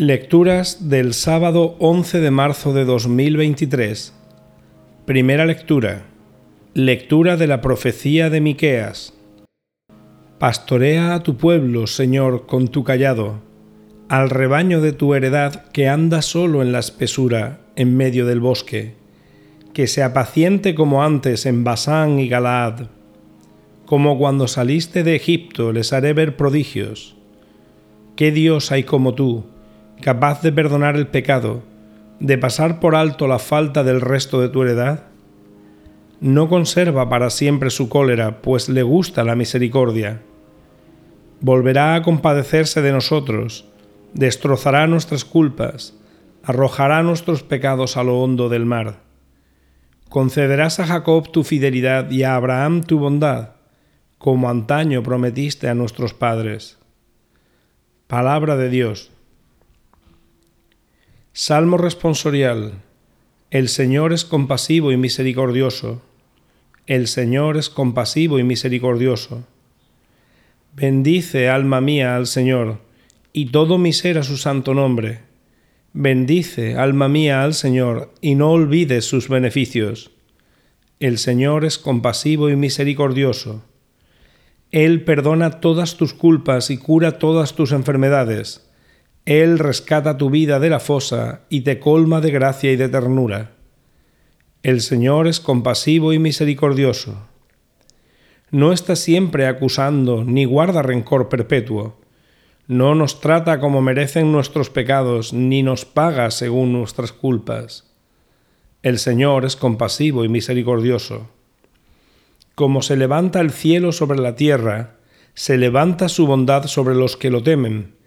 Lecturas del sábado 11 de marzo de 2023. Primera lectura. Lectura de la profecía de Miqueas. Pastorea a tu pueblo, Señor, con tu callado, al rebaño de tu heredad que anda solo en la espesura, en medio del bosque, que se apaciente como antes en Basán y Galaad. Como cuando saliste de Egipto les haré ver prodigios. ¿Qué Dios hay como tú? Capaz de perdonar el pecado, de pasar por alto la falta del resto de tu heredad? No conserva para siempre su cólera, pues le gusta la misericordia. Volverá a compadecerse de nosotros, destrozará nuestras culpas, arrojará nuestros pecados a lo hondo del mar. Concederás a Jacob tu fidelidad y a Abraham tu bondad, como antaño prometiste a nuestros padres. Palabra de Dios. Salmo responsorial. El Señor es compasivo y misericordioso. El Señor es compasivo y misericordioso. Bendice, alma mía, al Señor, y todo mi ser a su santo nombre. Bendice, alma mía, al Señor, y no olvides sus beneficios. El Señor es compasivo y misericordioso. Él perdona todas tus culpas y cura todas tus enfermedades él rescata tu vida de la fosa y te colma de gracia y de ternura. El Señor es compasivo y misericordioso. No está siempre acusando ni guarda rencor perpetuo. No nos trata como merecen nuestros pecados, ni nos paga según nuestras culpas. El Señor es compasivo y misericordioso. Como se levanta el cielo sobre la tierra, se levanta su bondad sobre los que lo temen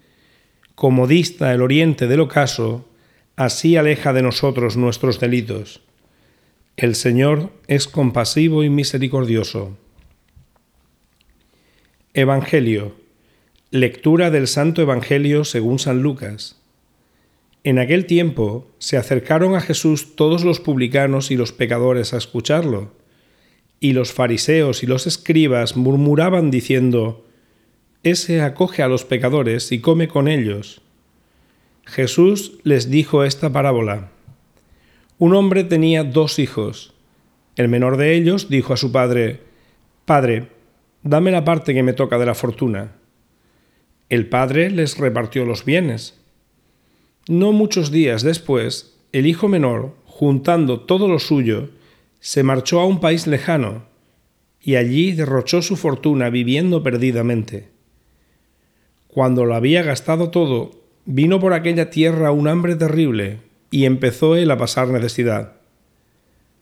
como dista el oriente del ocaso, así aleja de nosotros nuestros delitos. El Señor es compasivo y misericordioso. Evangelio. Lectura del Santo Evangelio según San Lucas. En aquel tiempo se acercaron a Jesús todos los publicanos y los pecadores a escucharlo, y los fariseos y los escribas murmuraban diciendo, ese acoge a los pecadores y come con ellos. Jesús les dijo esta parábola. Un hombre tenía dos hijos. El menor de ellos dijo a su padre, Padre, dame la parte que me toca de la fortuna. El padre les repartió los bienes. No muchos días después, el hijo menor, juntando todo lo suyo, se marchó a un país lejano, y allí derrochó su fortuna viviendo perdidamente. Cuando lo había gastado todo, vino por aquella tierra un hambre terrible y empezó él a pasar necesidad.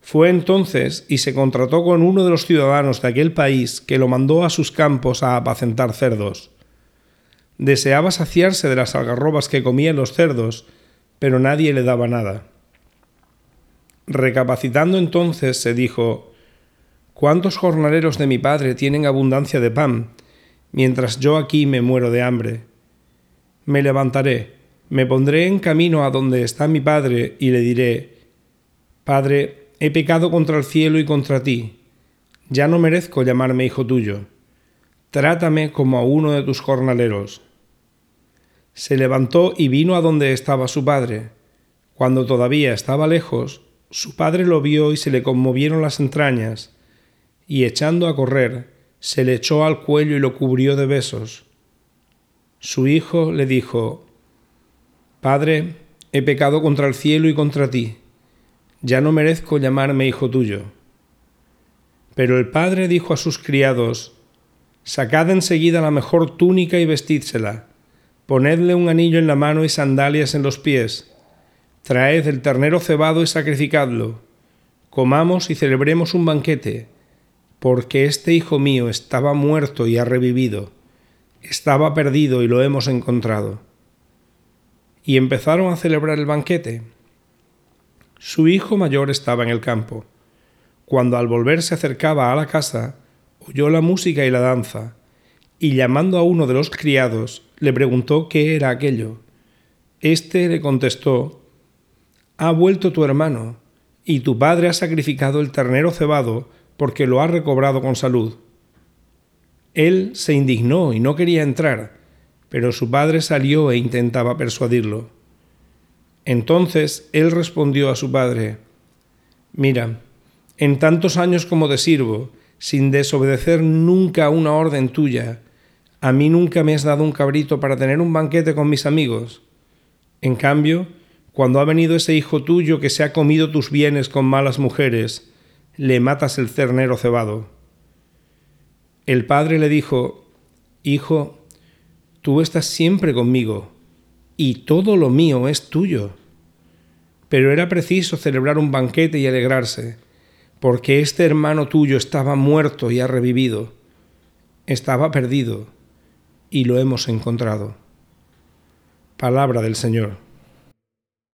Fue entonces y se contrató con uno de los ciudadanos de aquel país que lo mandó a sus campos a apacentar cerdos. Deseaba saciarse de las algarrobas que comían los cerdos, pero nadie le daba nada. Recapacitando entonces se dijo, ¿Cuántos jornaleros de mi padre tienen abundancia de pan mientras yo aquí me muero de hambre. Me levantaré, me pondré en camino a donde está mi Padre y le diré, Padre, he pecado contra el cielo y contra ti, ya no merezco llamarme hijo tuyo, trátame como a uno de tus jornaleros. Se levantó y vino a donde estaba su padre. Cuando todavía estaba lejos, su padre lo vio y se le conmovieron las entrañas, y echando a correr, se le echó al cuello y lo cubrió de besos. Su hijo le dijo, Padre, he pecado contra el cielo y contra ti, ya no merezco llamarme hijo tuyo. Pero el padre dijo a sus criados, Sacad enseguida la mejor túnica y vestídsela, ponedle un anillo en la mano y sandalias en los pies, traed el ternero cebado y sacrificadlo, comamos y celebremos un banquete porque este hijo mío estaba muerto y ha revivido, estaba perdido y lo hemos encontrado. Y empezaron a celebrar el banquete. Su hijo mayor estaba en el campo. Cuando al volver se acercaba a la casa, oyó la música y la danza, y llamando a uno de los criados, le preguntó qué era aquello. Este le contestó, Ha vuelto tu hermano, y tu padre ha sacrificado el ternero cebado porque lo ha recobrado con salud. Él se indignó y no quería entrar, pero su padre salió e intentaba persuadirlo. Entonces él respondió a su padre, Mira, en tantos años como te sirvo, sin desobedecer nunca una orden tuya, a mí nunca me has dado un cabrito para tener un banquete con mis amigos. En cambio, cuando ha venido ese hijo tuyo que se ha comido tus bienes con malas mujeres, le matas el cernero cebado. El padre le dijo, Hijo, tú estás siempre conmigo, y todo lo mío es tuyo. Pero era preciso celebrar un banquete y alegrarse, porque este hermano tuyo estaba muerto y ha revivido, estaba perdido, y lo hemos encontrado. Palabra del Señor.